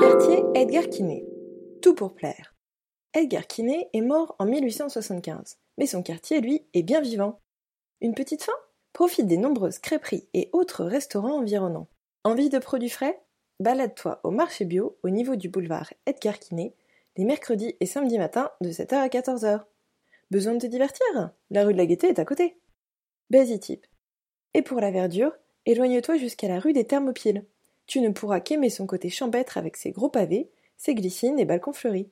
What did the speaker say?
Quartier Edgar Quinet. Tout pour plaire. Edgar Quinet est mort en 1875, mais son quartier, lui, est bien vivant. Une petite faim Profite des nombreuses crêperies et autres restaurants environnants. Envie de produits frais? Balade-toi au marché bio au niveau du boulevard Edgar Quinet, les mercredis et samedis matins de 7h à 14h. Besoin de te divertir? La rue de la Gaîté est à côté. Basitype. Et pour la verdure, éloigne-toi jusqu'à la rue des Thermopyles. Tu ne pourras qu'aimer son côté champêtre avec ses gros pavés, ses glycines et balcons fleuris.